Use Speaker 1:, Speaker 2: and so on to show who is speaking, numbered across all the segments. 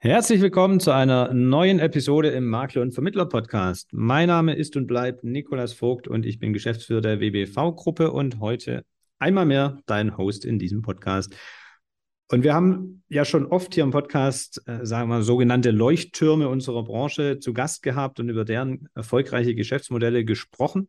Speaker 1: Herzlich willkommen zu einer neuen Episode im Makler- und Vermittler-Podcast. Mein Name ist und bleibt Nikolas Vogt und ich bin Geschäftsführer der WBV-Gruppe und heute einmal mehr dein Host in diesem Podcast. Und wir haben ja schon oft hier im Podcast, äh, sagen wir mal, sogenannte Leuchttürme unserer Branche zu Gast gehabt und über deren erfolgreiche Geschäftsmodelle gesprochen.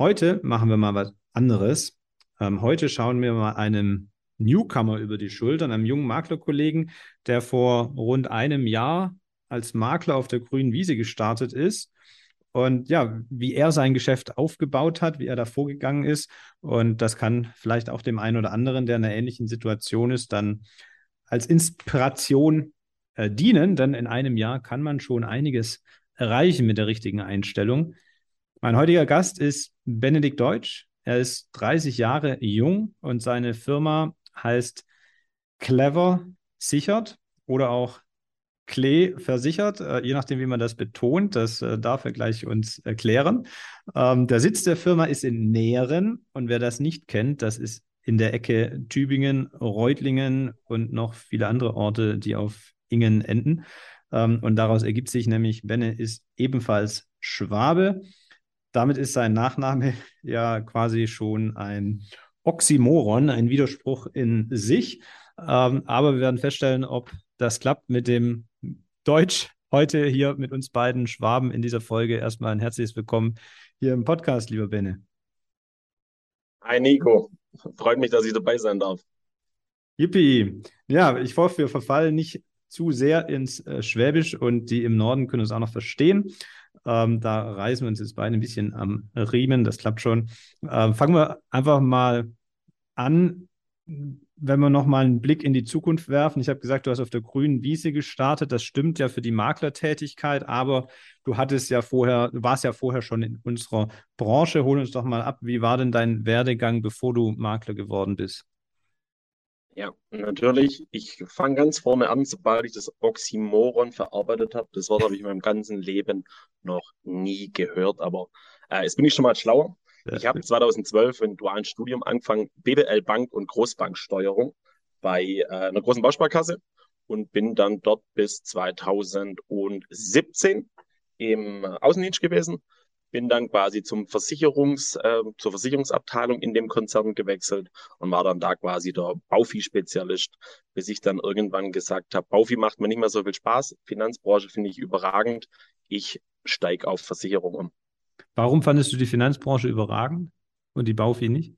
Speaker 1: Heute machen wir mal was anderes. Ähm, heute schauen wir mal einem Newcomer über die Schultern, einem jungen Maklerkollegen, der vor rund einem Jahr als Makler auf der grünen Wiese gestartet ist. Und ja, wie er sein Geschäft aufgebaut hat, wie er da vorgegangen ist. Und das kann vielleicht auch dem einen oder anderen, der in einer ähnlichen Situation ist, dann als Inspiration äh, dienen. Denn in einem Jahr kann man schon einiges erreichen mit der richtigen Einstellung. Mein heutiger Gast ist Benedikt Deutsch. Er ist 30 Jahre jung und seine Firma heißt clever sichert oder auch Klee versichert, äh, je nachdem, wie man das betont. Das äh, darf er gleich uns erklären. Ähm, der Sitz der Firma ist in Nähren und wer das nicht kennt, das ist in der Ecke Tübingen, Reutlingen und noch viele andere Orte, die auf Ingen enden. Ähm, und daraus ergibt sich nämlich, Benne ist ebenfalls Schwabe. Damit ist sein Nachname ja quasi schon ein Oxymoron, ein Widerspruch in sich. Ähm, aber wir werden feststellen, ob das klappt mit dem Deutsch. Heute hier mit uns beiden Schwaben in dieser Folge. Erstmal ein herzliches Willkommen hier im Podcast, lieber Benne.
Speaker 2: Hi Nico, freut mich, dass ich dabei sein darf.
Speaker 1: Yippie. Ja, ich hoffe, wir verfallen nicht zu sehr ins äh, Schwäbisch und die im Norden können uns auch noch verstehen. Ähm, da reißen wir uns jetzt beide ein bisschen am Riemen, das klappt schon. Ähm, fangen wir einfach mal an, wenn wir nochmal einen Blick in die Zukunft werfen. Ich habe gesagt, du hast auf der grünen Wiese gestartet. Das stimmt ja für die Maklertätigkeit, aber du hattest ja vorher, du warst ja vorher schon in unserer Branche. Hol uns doch mal ab, wie war denn dein Werdegang, bevor du Makler geworden bist?
Speaker 2: Ja, natürlich. Ich fange ganz vorne an, sobald ich das Oxymoron verarbeitet habe. Das Wort habe ich in meinem ganzen Leben noch nie gehört, aber äh, jetzt bin ich schon mal schlauer. Ich habe 2012 ein dualen Studium angefangen, BWL Bank und Großbanksteuerung bei äh, einer großen Bausparkasse und bin dann dort bis 2017 im Außendienst gewesen bin dann quasi zum Versicherungs, äh, zur Versicherungsabteilung in dem Konzern gewechselt und war dann da quasi der Baufi-Spezialist, bis ich dann irgendwann gesagt habe, Baufi macht mir nicht mehr so viel Spaß, Finanzbranche finde ich überragend, ich steige auf Versicherung um.
Speaker 1: Warum fandest du die Finanzbranche überragend und die Baufi nicht?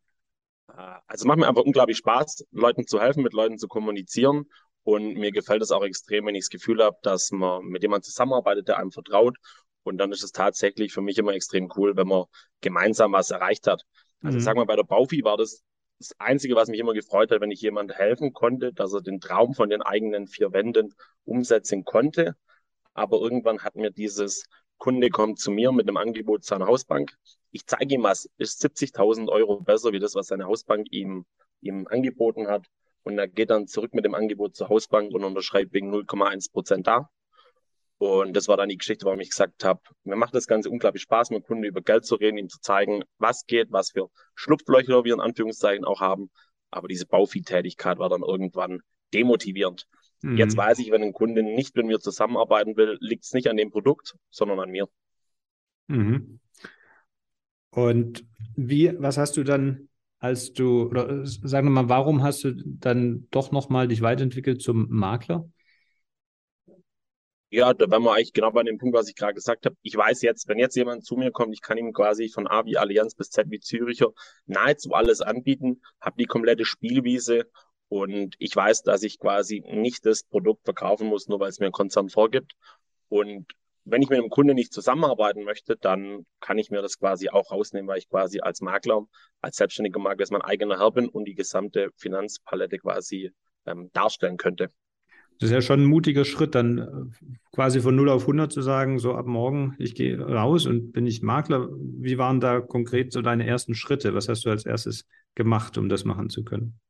Speaker 2: Äh, also macht mir einfach unglaublich Spaß, Leuten zu helfen, mit Leuten zu kommunizieren. Und mir gefällt es auch extrem, wenn ich das Gefühl habe, dass man mit jemandem zusammenarbeitet, der einem vertraut und dann ist es tatsächlich für mich immer extrem cool, wenn man gemeinsam was erreicht hat. Also mhm. sag mal, bei der Baufi war das das Einzige, was mich immer gefreut hat, wenn ich jemand helfen konnte, dass er den Traum von den eigenen vier Wänden umsetzen konnte. Aber irgendwann hat mir dieses Kunde kommt zu mir mit einem Angebot seiner Hausbank. Ich zeige ihm was, ist 70.000 Euro besser wie das, was seine Hausbank ihm, ihm angeboten hat. Und er geht dann zurück mit dem Angebot zur Hausbank und unterschreibt wegen 0,1 Prozent da. Und das war dann die Geschichte, warum ich gesagt habe, mir macht das Ganze unglaublich Spaß, mit Kunden über Geld zu reden, ihm zu zeigen, was geht, was für Schlupflöcher wir in Anführungszeichen auch haben. Aber diese Bauvieh-Tätigkeit war dann irgendwann demotivierend. Mhm. Jetzt weiß ich, wenn ein Kunde nicht mit mir zusammenarbeiten will, liegt es nicht an dem Produkt, sondern an mir.
Speaker 1: Mhm. Und wie, was hast du dann, als du, oder sagen wir mal, warum hast du dann doch nochmal dich weiterentwickelt zum Makler?
Speaker 2: Ja, da wären wir eigentlich genau bei dem Punkt, was ich gerade gesagt habe. Ich weiß jetzt, wenn jetzt jemand zu mir kommt, ich kann ihm quasi von A wie Allianz bis Z wie Züricher nahezu alles anbieten, habe die komplette Spielwiese und ich weiß, dass ich quasi nicht das Produkt verkaufen muss, nur weil es mir ein Konzern vorgibt. Und wenn ich mit einem Kunde nicht zusammenarbeiten möchte, dann kann ich mir das quasi auch rausnehmen, weil ich quasi als Makler, als selbstständiger Makler mein eigener Herr bin und die gesamte Finanzpalette quasi ähm, darstellen könnte.
Speaker 1: Das ist ja schon ein mutiger Schritt, dann äh, quasi von 0 auf 100 zu sagen, so ab morgen, ich gehe raus und bin ich Makler. Wie waren da konkret so deine ersten Schritte? Was hast du als erstes gemacht, um das machen zu können?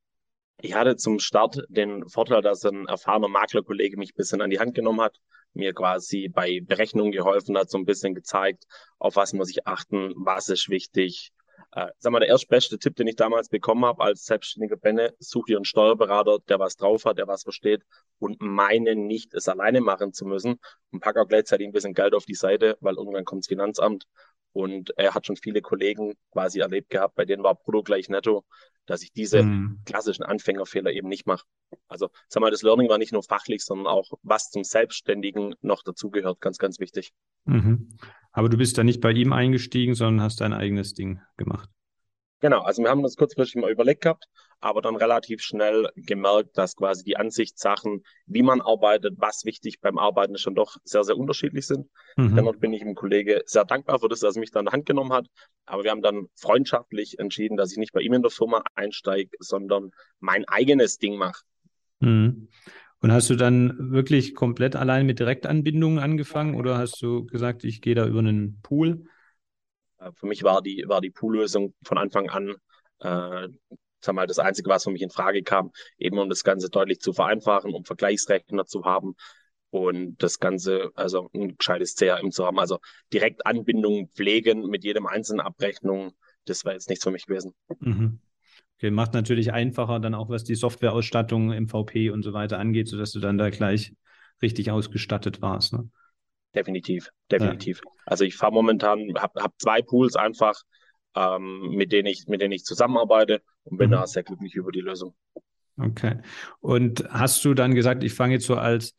Speaker 2: Ich hatte zum Start den Vorteil, dass ein erfahrener Maklerkollege mich ein bisschen an die Hand genommen hat, mir quasi bei Berechnungen geholfen hat, so ein bisschen gezeigt, auf was muss ich achten, was ist wichtig, Äh, sag mal, der erstbeste Tipp, den ich damals bekommen habe als selbstständiger Benne, such dir einen Steuerberater, der was drauf hat, der was versteht und meine nicht, es alleine machen zu müssen und pack auch gleichzeitig ein bisschen Geld auf die Seite, weil irgendwann kommt das Finanzamt und er hat schon viele Kollegen quasi erlebt gehabt, bei denen war Brutto gleich netto, dass ich diese mhm. klassischen Anfängerfehler eben nicht mache. Also, sag mal, das Learning war nicht nur fachlich, sondern auch, was zum Selbstständigen noch dazugehört, ganz, ganz wichtig.
Speaker 1: Mhm. Aber du bist da nicht bei ihm eingestiegen, sondern hast dein eigenes Ding gemacht.
Speaker 2: Genau, also wir haben das kurzfristig mal überlegt gehabt, aber dann relativ schnell gemerkt, dass quasi die Ansichtssachen, wie man arbeitet, was wichtig beim Arbeiten schon doch sehr, sehr unterschiedlich sind. Mhm. Dennoch bin ich dem Kollege sehr dankbar für das, dass er mich dann in der Hand genommen hat. Aber wir haben dann freundschaftlich entschieden, dass ich nicht bei ihm in der Firma einsteige, sondern mein eigenes Ding mache.
Speaker 1: Mhm. Und hast du dann wirklich komplett allein mit Direktanbindungen angefangen oder hast du gesagt, ich gehe da über einen Pool?
Speaker 2: Äh, für mich war die, war die Pool-Lösung von Anfang an äh, sag mal, das Einzige, was für mich in Frage kam, eben um das Ganze deutlich zu vereinfachen, um Vergleichsrechner zu haben und das Ganze, also ein gescheites CRM zu haben. Also direkt Anbindungen pflegen mit jedem einzelnen Abrechnung, das wäre jetzt nichts für mich gewesen.
Speaker 1: Mhm. Okay, macht natürlich einfacher dann auch, was die Softwareausstattung, MVP und so weiter angeht, sodass du dann da gleich richtig ausgestattet warst. Ne?
Speaker 2: Definitiv, definitiv. Ja. Also ich fahre momentan, habe hab zwei Pools einfach, ähm, mit denen ich, mit denen ich zusammenarbeite und bin mhm. da sehr glücklich über die Lösung.
Speaker 1: Okay. Und hast du dann gesagt, ich fange jetzt so als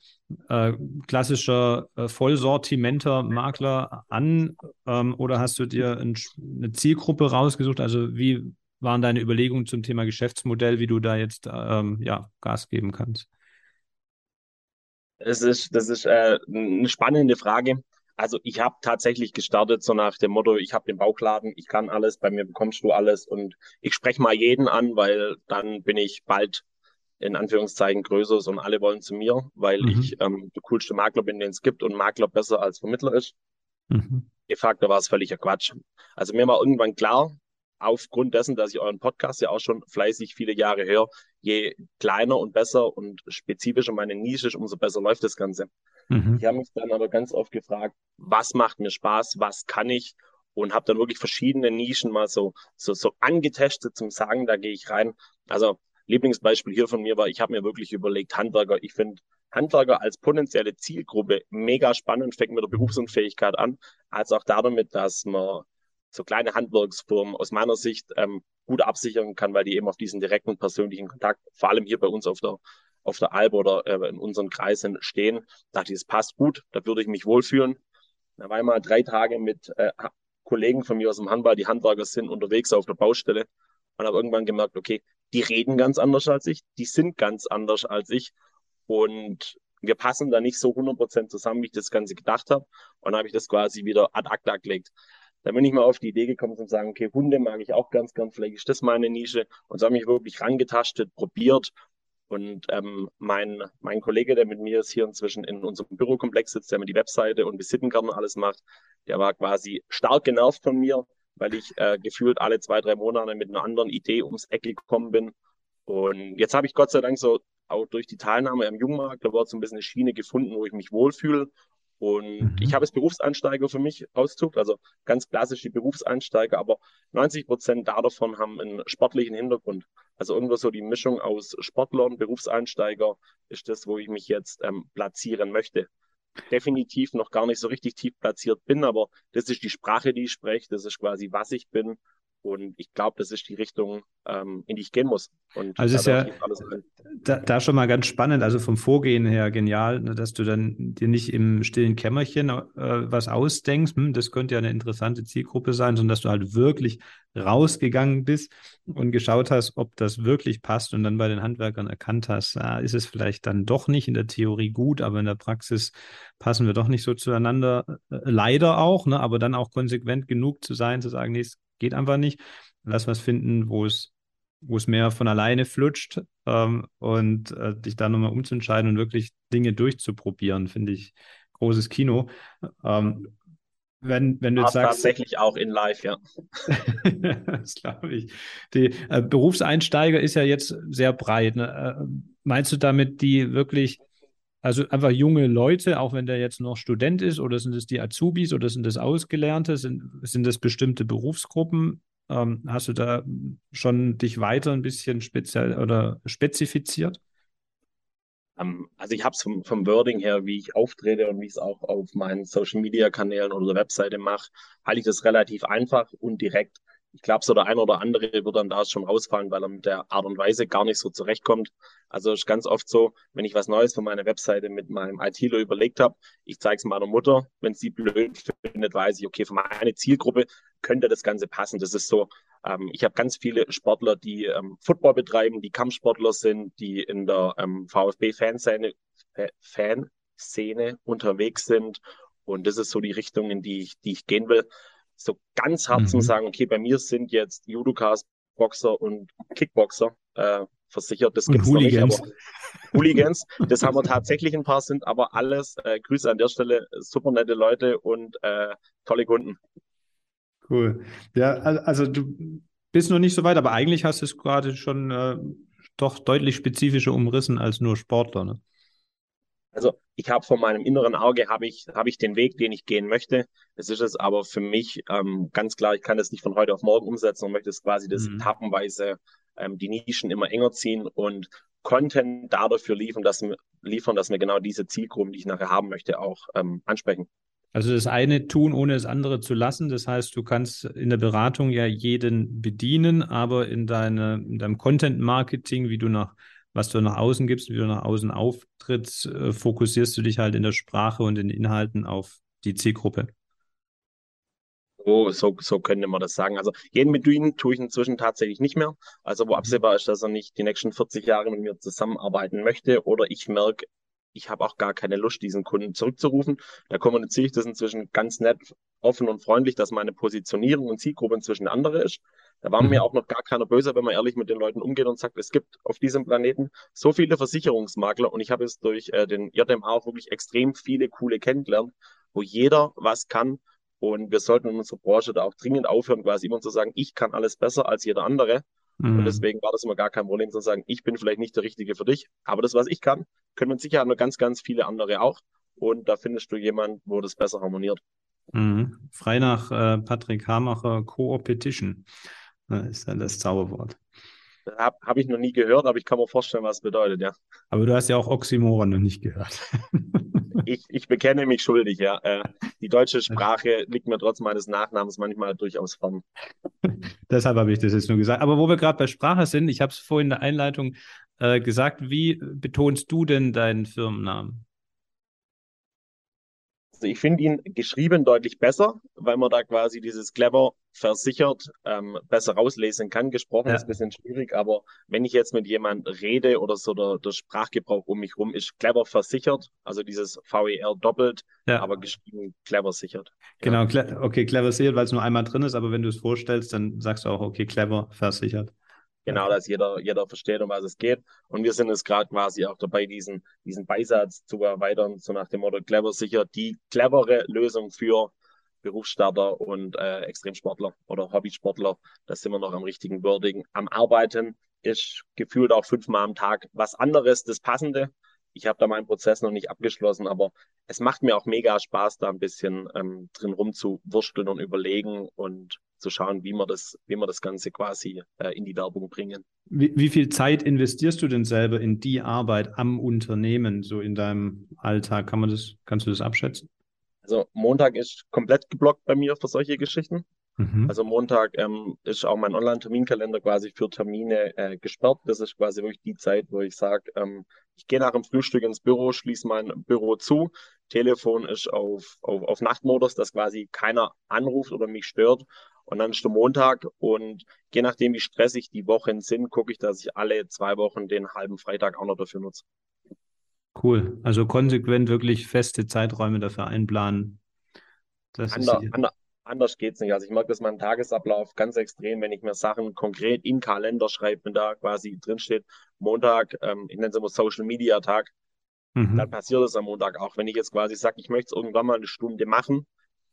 Speaker 1: äh, klassischer äh, Vollsortimenter-Makler an ähm, oder hast du dir ein, eine Zielgruppe rausgesucht? Also wie waren deine Überlegungen zum Thema Geschäftsmodell, wie du da jetzt ähm, ja, Gas geben kannst?
Speaker 2: Das ist, das ist äh, eine spannende Frage. Also ich habe tatsächlich gestartet so nach dem Motto, ich habe den Bauchladen, ich kann alles, bei mir bekommst du alles und ich spreche mal jeden an, weil dann bin ich bald in Anführungszeichen größer und alle wollen zu mir, weil mhm. ich ähm, der coolste Makler bin, den es gibt und Makler besser als Vermittler ist. Mhm. De facto war es völliger Quatsch. Also mir war irgendwann klar, aufgrund dessen, dass ich euren Podcast ja auch schon fleißig viele Jahre höre, je kleiner und besser und spezifischer meine Nische ist, umso besser läuft das Ganze. Mhm. Ich habe mich dann aber ganz oft gefragt, was macht mir Spaß, was kann ich und habe dann wirklich verschiedene Nischen mal so, so, so angetestet zum Sagen, da gehe ich rein. Also Lieblingsbeispiel hier von mir war, ich habe mir wirklich überlegt, Handwerker, ich finde Handwerker als potenzielle Zielgruppe mega spannend, fängt mit der Berufsunfähigkeit an, als auch damit, dass man so kleine Handwerksfirmen aus meiner Sicht ähm, gut absichern kann, weil die eben auf diesen direkten persönlichen Kontakt, vor allem hier bei uns auf der auf der Alp oder äh, in unseren Kreisen stehen, dachte ich, es passt gut, da würde ich mich wohlfühlen. Da war ich mal drei Tage mit äh, Kollegen von mir aus dem Handball, die Handwerker sind, unterwegs auf der Baustelle und habe irgendwann gemerkt, okay, die reden ganz anders als ich, die sind ganz anders als ich und wir passen da nicht so 100% zusammen, wie ich das Ganze gedacht habe. Und dann habe ich das quasi wieder ad acta gelegt. Da bin ich mal auf die Idee gekommen zu sagen, okay, Hunde mag ich auch ganz, ganz, vielleicht ist das meine Nische. Und so habe ich wirklich rangetastet, probiert. Und ähm, mein, mein Kollege, der mit mir ist hier inzwischen in unserem Bürokomplex sitzt, der mir die Webseite und Visitenkarte alles macht, der war quasi stark genervt von mir, weil ich äh, gefühlt alle zwei, drei Monate mit einer anderen Idee ums Eck gekommen bin. Und jetzt habe ich Gott sei Dank so auch durch die Teilnahme am Jungmarkt, da war so ein bisschen eine Schiene gefunden, wo ich mich wohlfühle und mhm. ich habe es Berufseinsteiger für mich ausgesucht, also ganz klassisch die Berufseinsteiger, aber 90 Prozent davon haben einen sportlichen Hintergrund. Also irgendwo so die Mischung aus Sportler und Berufseinsteiger ist das, wo ich mich jetzt ähm, platzieren möchte. Definitiv noch gar nicht so richtig tief platziert bin, aber das ist die Sprache, die ich spreche, das ist quasi, was ich bin. Und ich glaube, das ist die Richtung, ähm, in die ich gehen muss. Und
Speaker 1: also ist ja da, da, schon mal ganz spannend, also vom Vorgehen her genial, ne, dass du dann dir nicht im stillen Kämmerchen äh, was ausdenkst, hm, das könnte ja eine interessante Zielgruppe sein, sondern dass du halt wirklich rausgegangen bist und geschaut hast, ob das wirklich passt und dann bei den Handwerkern erkannt hast, ah, ist es vielleicht dann doch nicht in der Theorie gut, aber in der Praxis passen wir doch nicht so zueinander. Äh, leider auch, ne, aber dann auch konsequent genug zu sein, zu sagen, nee, es geht einfach nicht. Lass was finden, wo es, wo es mehr von alleine flutscht ähm, und äh, dich da nochmal umzuentscheiden und wirklich Dinge durchzuprobieren, finde ich großes Kino. Ähm, wenn, wenn du jetzt sagst.
Speaker 2: Tatsächlich auch in live, ja.
Speaker 1: das glaube ich. Die äh, Berufseinsteiger ist ja jetzt sehr breit. Ne? Äh, meinst du damit die wirklich, also einfach junge Leute, auch wenn der jetzt noch Student ist, oder sind es die Azubis oder sind das Ausgelernte? Sind, sind das bestimmte Berufsgruppen? Ähm, hast du da schon dich weiter ein bisschen speziell oder spezifiziert?
Speaker 2: Ähm, also ich habe es vom, vom Wording her, wie ich auftrete und wie ich es auch auf meinen Social-Media-Kanälen oder der Webseite mache, halte ich das relativ einfach und direkt. Ich glaube, so der ein oder andere wird dann da schon rausfallen, weil er mit der Art und Weise gar nicht so zurechtkommt. Also ist ganz oft so, wenn ich was Neues für meine Webseite mit meinem ITler überlegt habe, ich zeige es meiner Mutter. Wenn sie blöd findet, weiß ich, okay, für meine Zielgruppe könnte das Ganze passen. Das ist so, ähm, ich habe ganz viele Sportler, die ähm, Football betreiben, die Kampfsportler sind, die in der ähm, VfB-Fanszene Fanszene unterwegs sind. Und das ist so die Richtung, in die ich, die ich gehen will so ganz hart mhm. zum sagen, okay, bei mir sind jetzt Judokas, Boxer und Kickboxer äh, versichert. Das gibt es noch nicht, aber Hooligans, das haben wir tatsächlich ein paar, sind aber alles, äh, Grüße an der Stelle, super nette Leute und äh, tolle Kunden.
Speaker 1: Cool. Ja, also du bist noch nicht so weit, aber eigentlich hast du es gerade schon äh, doch deutlich spezifischer umrissen als nur Sportler. Ne?
Speaker 2: Also ich habe vor meinem inneren Auge habe ich habe ich den Weg, den ich gehen möchte. Es ist es aber für mich ähm, ganz klar, ich kann das nicht von heute auf morgen umsetzen und möchte es quasi das mhm. etappenweise ähm, die Nischen immer enger ziehen und Content dafür liefern, dass liefern, dass wir genau diese Zielgruppen, die ich nachher haben möchte, auch ähm, ansprechen.
Speaker 1: Also das eine tun, ohne das andere zu lassen. Das heißt, du kannst in der Beratung ja jeden bedienen, aber in, deine, in deinem Content-Marketing, wie du nach was du nach außen gibst, wie du nach außen auftrittst, äh, fokussierst du dich halt in der Sprache und in den Inhalten auf die Zielgruppe.
Speaker 2: So, so, so könnte man das sagen. Also jeden bedienen tue ich inzwischen tatsächlich nicht mehr. Also wo mhm. absehbar ist, dass er nicht die nächsten 40 Jahre mit mir zusammenarbeiten möchte oder ich merke, ich habe auch gar keine Lust, diesen Kunden zurückzurufen. Da kommuniziere ich das inzwischen ganz nett, offen und freundlich, dass meine Positionierung und Zielgruppe inzwischen andere ist. Da war mhm. mir auch noch gar keiner böse, wenn man ehrlich mit den Leuten umgeht und sagt, es gibt auf diesem Planeten so viele Versicherungsmakler und ich habe es durch äh, den JMA auch wirklich extrem viele coole kennengelernt, wo jeder was kann und wir sollten in unserer Branche da auch dringend aufhören, quasi immer zu sagen, ich kann alles besser als jeder andere. Mhm. Und deswegen war das immer gar kein Problem zu sagen, ich bin vielleicht nicht der Richtige für dich, aber das, was ich kann, können mit Sicherheit noch ganz, ganz viele andere auch. Und da findest du jemanden, wo das besser harmoniert.
Speaker 1: Mhm. Frei nach äh, Patrick Hamacher, Co-Opetition. Das ist ja das Zauberwort.
Speaker 2: Habe hab ich noch nie gehört, aber ich kann mir vorstellen, was es bedeutet, ja.
Speaker 1: Aber du hast ja auch Oxymoron noch nicht gehört.
Speaker 2: ich, ich bekenne mich schuldig, ja. Äh, die deutsche Sprache liegt mir trotz meines Nachnamens manchmal durchaus fern.
Speaker 1: Deshalb habe ich das jetzt nur gesagt. Aber wo wir gerade bei Sprache sind, ich habe es vorhin in der Einleitung äh, gesagt, wie betonst du denn deinen Firmennamen?
Speaker 2: Also ich finde ihn geschrieben deutlich besser, weil man da quasi dieses clever versichert ähm, besser rauslesen kann. Gesprochen ja. ist ein bisschen schwierig, aber wenn ich jetzt mit jemand rede oder so der, der Sprachgebrauch um mich rum ist clever versichert, also dieses VER doppelt, ja. aber geschrieben clever sichert.
Speaker 1: Genau, ja. okay, clever sichert, weil es nur einmal drin ist, aber wenn du es vorstellst, dann sagst du auch, okay, clever versichert.
Speaker 2: Genau, dass jeder, jeder versteht, um was es geht. Und wir sind jetzt gerade quasi auch dabei, diesen, diesen Beisatz zu erweitern, so nach dem Motto clever sicher, die clevere Lösung für Berufsstarter und äh, Extremsportler oder Hobbysportler. Da sind wir noch am richtigen Wording. Am Arbeiten ist gefühlt auch fünfmal am Tag was anderes, das Passende. Ich habe da meinen Prozess noch nicht abgeschlossen, aber es macht mir auch mega Spaß, da ein bisschen ähm, drin rumzuwursteln und überlegen und zu schauen, wie wir das, wie wir das Ganze quasi äh, in die Werbung bringen.
Speaker 1: Wie, wie viel Zeit investierst du denn selber in die Arbeit am Unternehmen, so in deinem Alltag? Kann man das, kannst du das abschätzen?
Speaker 2: Also Montag ist komplett geblockt bei mir für solche Geschichten. Mhm. Also Montag ähm, ist auch mein Online-Terminkalender quasi für Termine äh, gesperrt. Das ist quasi wirklich die Zeit, wo ich sage, ähm, ich gehe nach dem Frühstück ins Büro, schließe mein Büro zu. Telefon ist auf, auf, auf Nachtmodus, dass quasi keiner anruft oder mich stört. Und dann ist der Montag und je nachdem, wie stressig die Wochen sind, gucke ich, dass ich alle zwei Wochen den halben Freitag auch noch dafür nutze.
Speaker 1: Cool. Also konsequent wirklich feste Zeiträume dafür einplanen.
Speaker 2: Das Ander, ist ander, anders geht's nicht. Also ich merke das meinen Tagesablauf ganz extrem, wenn ich mir Sachen konkret in Kalender schreibe, wenn da quasi drinsteht, Montag, ähm, ich nenne es immer Social Media Tag, mhm. dann passiert es am Montag auch. Wenn ich jetzt quasi sage, ich möchte es irgendwann mal eine Stunde machen,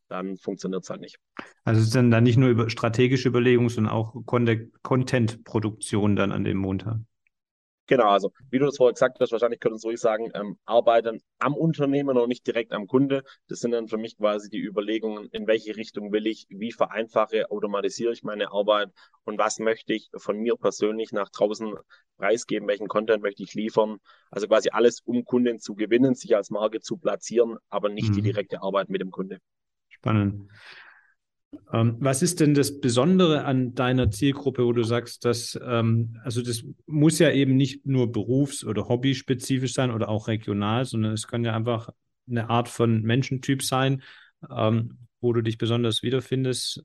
Speaker 2: dann funktioniert es halt nicht.
Speaker 1: Also es ist dann, dann nicht nur über strategische Überlegungen, sondern auch Content-Produktion dann an dem Montag.
Speaker 2: Genau, also wie du das vorher gesagt hast, wahrscheinlich können wir ruhig sagen, ähm, arbeiten am Unternehmen und nicht direkt am Kunde. Das sind dann für mich quasi die Überlegungen, in welche Richtung will ich, wie vereinfache, automatisiere ich meine Arbeit und was möchte ich von mir persönlich nach draußen preisgeben, welchen Content möchte ich liefern. Also quasi alles, um Kunden zu gewinnen, sich als Marke zu platzieren, aber nicht mhm. die direkte Arbeit mit dem Kunde.
Speaker 1: Spannend. Ähm, was ist denn das Besondere an deiner Zielgruppe, wo du sagst, dass, ähm, also das muss ja eben nicht nur berufs- oder hobbyspezifisch sein oder auch regional, sondern es kann ja einfach eine Art von Menschentyp sein, ähm, wo du dich besonders wiederfindest.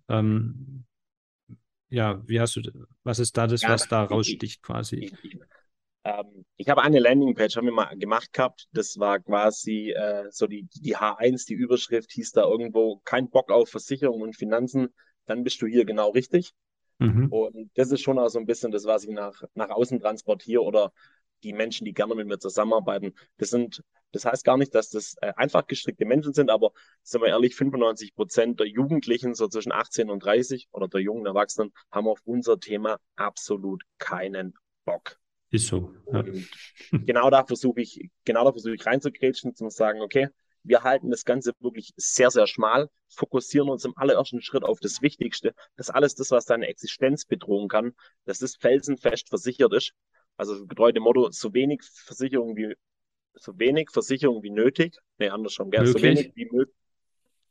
Speaker 1: Ja, wie hast du, was ist da das, was da raussticht quasi?
Speaker 2: Ähm, ich habe eine Landingpage, haben wir mal gemacht gehabt. Das war quasi äh, so die, die H1, die Überschrift hieß da irgendwo, kein Bock auf Versicherung und Finanzen, dann bist du hier genau richtig. Mhm. Und das ist schon auch so ein bisschen das, was ich nach, nach außen transportiere oder die Menschen, die gerne mit mir zusammenarbeiten. Das sind, das heißt gar nicht, dass das äh, einfach gestrickte Menschen sind, aber sind wir ehrlich, 95 Prozent der Jugendlichen, so zwischen 18 und 30 oder der jungen Erwachsenen, haben auf unser Thema absolut keinen Bock.
Speaker 1: Ist so. Ja.
Speaker 2: genau da versuche ich, genau da versuche ich reinzugrätschen, zu sagen, okay, wir halten das Ganze wirklich sehr, sehr schmal, fokussieren uns im allerersten Schritt auf das Wichtigste, dass alles das, was deine Existenz bedrohen kann, dass das felsenfest versichert ist. Also getreu dem Motto, so wenig Versicherung wie, so wenig Versicherung wie nötig. Nee, andersrum, gell? So wenig wie möglich.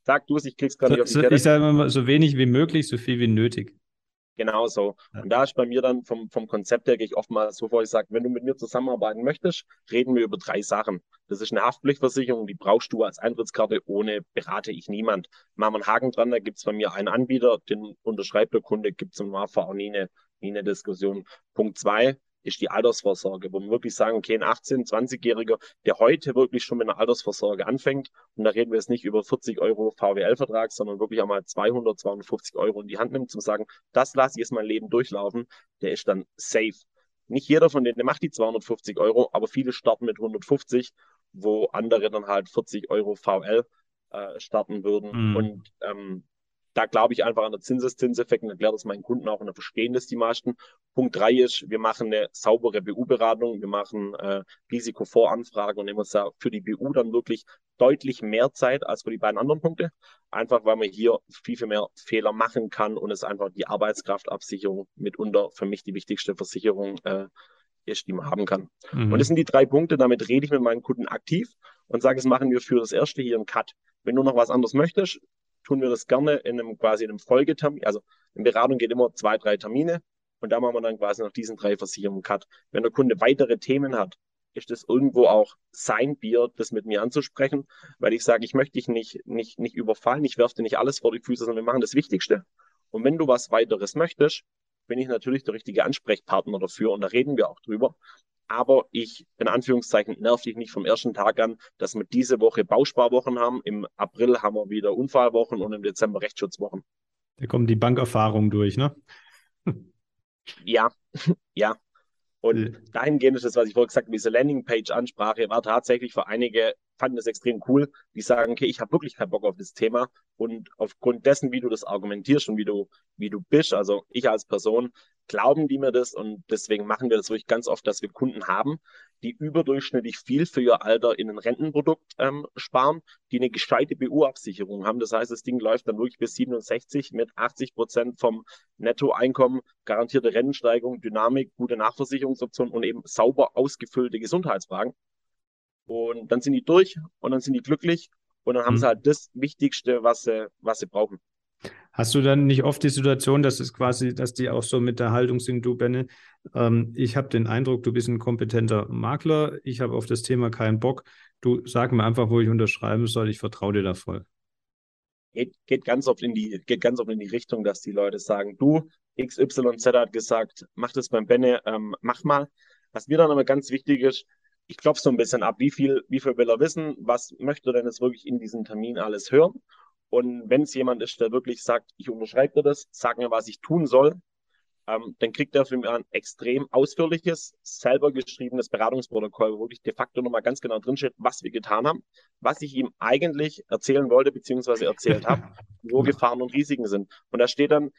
Speaker 2: Sag du es, ich krieg's gerade so,
Speaker 1: nicht auf die so, Ich sage immer, so wenig wie möglich, so viel wie nötig.
Speaker 2: Genau so. Ja. Und da ist bei mir dann vom, vom Konzept her, gehe ich oftmals so vor, ich sage, wenn du mit mir zusammenarbeiten möchtest, reden wir über drei Sachen. Das ist eine Haftpflichtversicherung, die brauchst du als Eintrittskarte, ohne berate ich niemand. Machen wir einen Haken dran, da gibt es bei mir einen Anbieter, den unterschreibt der Kunde, gibt es im Nachfahr auch nie eine, nie eine Diskussion. Punkt zwei, ist die Altersvorsorge, wo wir wirklich sagen, okay, ein 18-, 20-Jähriger, der heute wirklich schon mit einer Altersvorsorge anfängt, und da reden wir jetzt nicht über 40 Euro VWL-Vertrag, sondern wirklich einmal 200, 250 Euro in die Hand nimmt, zum sagen, das lasse ich jetzt mein Leben durchlaufen, der ist dann safe. Nicht jeder von denen macht die 250 Euro, aber viele starten mit 150, wo andere dann halt 40 Euro VL äh, starten würden. Mhm. Und ähm, da glaube ich einfach an der Zinseszinseffekt und erkläre das meinen Kunden auch und dann verstehen das die meisten. Punkt drei ist, wir machen eine saubere BU-Beratung, wir machen äh, Risikovoranfragen und nehmen uns da für die BU dann wirklich deutlich mehr Zeit als für die beiden anderen Punkte. Einfach weil man hier viel, viel mehr Fehler machen kann und es einfach die Arbeitskraftabsicherung mitunter für mich die wichtigste Versicherung äh, ist, die man haben kann. Mhm. Und das sind die drei Punkte, damit rede ich mit meinen Kunden aktiv und sage, es machen wir für das erste hier einen Cut. Wenn du noch was anderes möchtest, tun wir das gerne in einem quasi in einem Folgetermin. Also in Beratung geht immer zwei, drei Termine und da machen wir dann quasi nach diesen drei Versicherungen Cut. Wenn der Kunde weitere Themen hat, ist es irgendwo auch sein Bier, das mit mir anzusprechen, weil ich sage, ich möchte dich nicht, nicht, nicht überfallen, ich werfe dir nicht alles vor die Füße, sondern wir machen das Wichtigste. Und wenn du was weiteres möchtest, bin ich natürlich der richtige Ansprechpartner dafür und da reden wir auch drüber aber ich, in Anführungszeichen, nerv dich nicht vom ersten Tag an, dass wir diese Woche Bausparwochen haben. Im April haben wir wieder Unfallwochen und im Dezember Rechtsschutzwochen.
Speaker 1: Da kommt die Bankerfahrung durch, ne?
Speaker 2: Ja, ja. Und dahingehend ist das, was ich vorhin gesagt habe, diese Landingpage-Ansprache war tatsächlich für einige, fanden das extrem cool, die sagen, okay, ich habe wirklich keinen Bock auf das Thema. Und aufgrund dessen, wie du das argumentierst und wie du, wie du bist, also ich als Person, glauben die mir das und deswegen machen wir das wirklich ganz oft, dass wir Kunden haben, die überdurchschnittlich viel für ihr Alter in ein Rentenprodukt ähm, sparen, die eine gescheite BU-Absicherung haben. Das heißt, das Ding läuft dann wirklich bis 67 mit 80 Prozent vom Nettoeinkommen, garantierte Rentensteigerung, Dynamik, gute Nachversicherungsoptionen und eben sauber ausgefüllte Gesundheitsfragen. Und dann sind die durch und dann sind die glücklich und dann haben mhm. sie halt das Wichtigste, was sie, was sie brauchen.
Speaker 1: Hast du dann nicht oft die Situation, dass es quasi, dass die auch so mit der Haltung sind, du Benne, ähm, ich habe den Eindruck, du bist ein kompetenter Makler, ich habe auf das Thema keinen Bock, du sag mir einfach, wo ich unterschreiben soll, ich vertraue dir da voll.
Speaker 2: Geht, geht, ganz oft in die, geht ganz oft in die Richtung, dass die Leute sagen, du, XYZ hat gesagt, mach das beim Benne, ähm, mach mal. Was mir dann aber ganz wichtig ist, ich klopfe so ein bisschen ab, wie viel, wie viel will er wissen, was möchte er denn jetzt wirklich in diesem Termin alles hören und wenn es jemand ist, der wirklich sagt, ich unterschreibe dir das, sag mir, was ich tun soll, ähm, dann kriegt er für mich ein extrem ausführliches, selber geschriebenes Beratungsprotokoll, wo wirklich de facto nochmal ganz genau drinsteht, was wir getan haben, was ich ihm eigentlich erzählen wollte, beziehungsweise erzählt habe, wo Gefahren und Risiken sind. Und da steht dann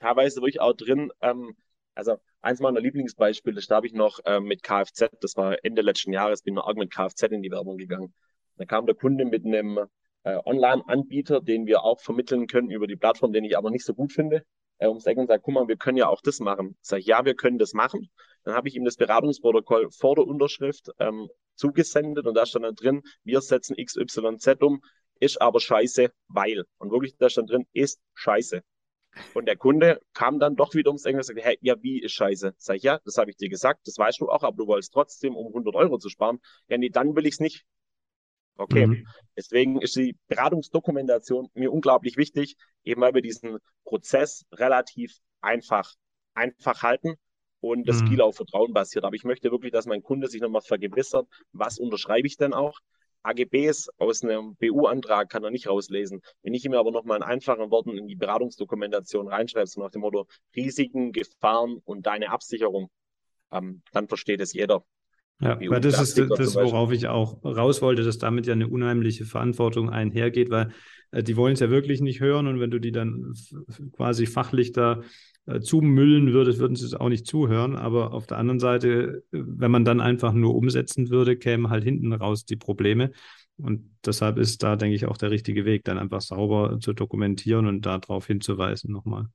Speaker 2: teilweise wirklich auch drin, ähm, also eins meiner Lieblingsbeispiele, da habe ich noch äh, mit Kfz, das war Ende letzten Jahres, bin ich arg mit Kfz in die Werbung gegangen. Da kam der Kunde mit einem äh, Online-Anbieter, den wir auch vermitteln können über die Plattform, den ich aber nicht so gut finde, äh, ums Eck und sagt, guck mal, wir können ja auch das machen. Sag ich, ja, wir können das machen. Dann habe ich ihm das Beratungsprotokoll vor der Unterschrift ähm, zugesendet und da stand dann drin, wir setzen XYZ um, ist aber scheiße, weil. Und wirklich, da stand drin, ist scheiße. Und der Kunde kam dann doch wieder ums Eck und sagte, hey, ja, wie ist scheiße? Sag ich, ja, das habe ich dir gesagt, das weißt du auch, aber du wolltest trotzdem, um 100 Euro zu sparen. Ja, nee, dann will ich es nicht. Okay, mhm. deswegen ist die Beratungsdokumentation mir unglaublich wichtig, eben weil wir diesen Prozess relativ einfach, einfach halten und das mhm. viel auf Vertrauen basiert. Aber ich möchte wirklich, dass mein Kunde sich nochmal vergewissert, was unterschreibe ich denn auch? AGBs aus einem BU-Antrag kann er nicht rauslesen. Wenn ich ihm aber nochmal in einfachen Worten in die Beratungsdokumentation reinschreibe, so nach dem Motto Risiken, Gefahren und deine Absicherung, ähm, dann versteht es jeder.
Speaker 1: Ja, weil das ist das, worauf ich auch raus wollte, dass damit ja eine unheimliche Verantwortung einhergeht, weil äh, die wollen es ja wirklich nicht hören und wenn du die dann quasi fachlich da äh, zumüllen würdest, würden sie es auch nicht zuhören. Aber auf der anderen Seite, äh, wenn man dann einfach nur umsetzen würde, kämen halt hinten raus die Probleme. Und deshalb ist da, denke ich, auch der richtige Weg, dann einfach sauber zu dokumentieren und darauf hinzuweisen nochmal.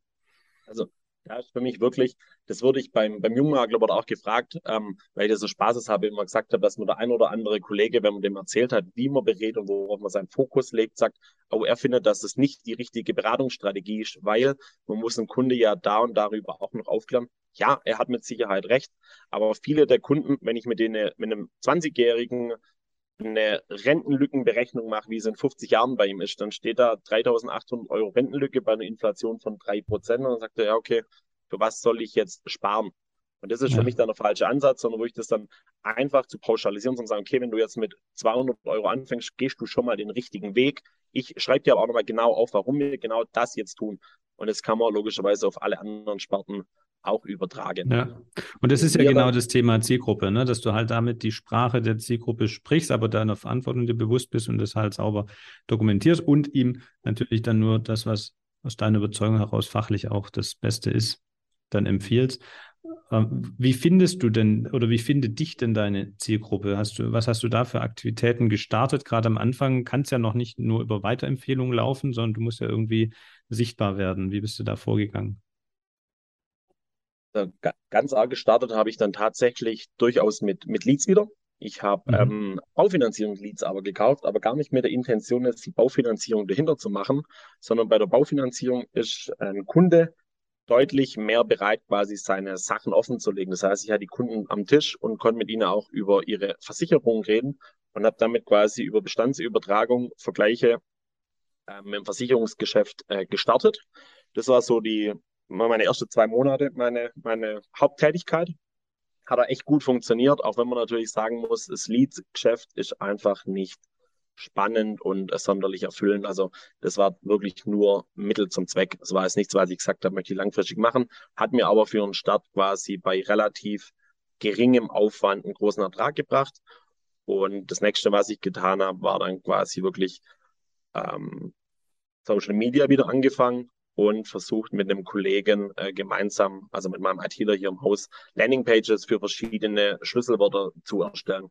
Speaker 2: Also ja, ist für mich wirklich, das wurde ich beim, beim Jungmakler wurde auch gefragt, ähm, weil ich das so Spaßes habe, immer gesagt habe, dass mir der ein oder andere Kollege, wenn man dem erzählt hat, wie man berät und worauf man seinen Fokus legt, sagt, oh, er findet, dass es nicht die richtige Beratungsstrategie ist, weil man muss einen Kunde ja da und darüber auch noch aufklären. Ja, er hat mit Sicherheit recht, aber viele der Kunden, wenn ich mit denen, mit einem 20-jährigen eine Rentenlückenberechnung mache, wie es in 50 Jahren bei ihm ist, dann steht da 3800 Euro Rentenlücke bei einer Inflation von 3%. Und dann sagt er, ja, okay, für was soll ich jetzt sparen? Und das ist für mich dann der falsche Ansatz, sondern wo ich das dann einfach zu pauschalisieren und sagen, okay, wenn du jetzt mit 200 Euro anfängst, gehst du schon mal den richtigen Weg. Ich schreibe dir aber auch nochmal genau auf, warum wir genau das jetzt tun. Und das kann man logischerweise auf alle anderen Sparten auch übertragen.
Speaker 1: Ja, und das ist ja genau das Thema Zielgruppe, ne? dass du halt damit die Sprache der Zielgruppe sprichst, aber deiner Verantwortung dir bewusst bist und das halt sauber dokumentierst und ihm natürlich dann nur das, was aus deiner Überzeugung heraus fachlich auch das Beste ist, dann empfiehlst. Ähm, wie findest du denn oder wie findet dich denn deine Zielgruppe? Hast du, was hast du da für Aktivitäten gestartet? Gerade am Anfang kann es ja noch nicht nur über Weiterempfehlungen laufen, sondern du musst ja irgendwie sichtbar werden. Wie bist du da vorgegangen?
Speaker 2: Ganz arg gestartet habe ich dann tatsächlich durchaus mit, mit Leads wieder. Ich habe mhm. ähm, Baufinanzierungsleads aber gekauft, aber gar nicht mit der Intention, jetzt die Baufinanzierung dahinter zu machen, sondern bei der Baufinanzierung ist ein Kunde deutlich mehr bereit, quasi seine Sachen offen zu legen. Das heißt, ich hatte die Kunden am Tisch und konnte mit ihnen auch über ihre Versicherung reden und habe damit quasi über Bestandsübertragung Vergleiche äh, mit dem Versicherungsgeschäft äh, gestartet. Das war so die meine ersten zwei Monate meine, meine Haupttätigkeit. Hat er echt gut funktioniert, auch wenn man natürlich sagen muss, das Lead-Geschäft ist einfach nicht spannend und sonderlich erfüllend. Also das war wirklich nur Mittel zum Zweck. Das war jetzt nichts, was ich gesagt habe, möchte ich langfristig machen. Hat mir aber für einen Start quasi bei relativ geringem Aufwand einen großen Ertrag gebracht. Und das nächste, was ich getan habe, war dann quasi wirklich ähm, Social Media wieder angefangen und versucht mit einem Kollegen äh, gemeinsam, also mit meinem ITler hier im Haus, Landingpages für verschiedene Schlüsselwörter zu erstellen.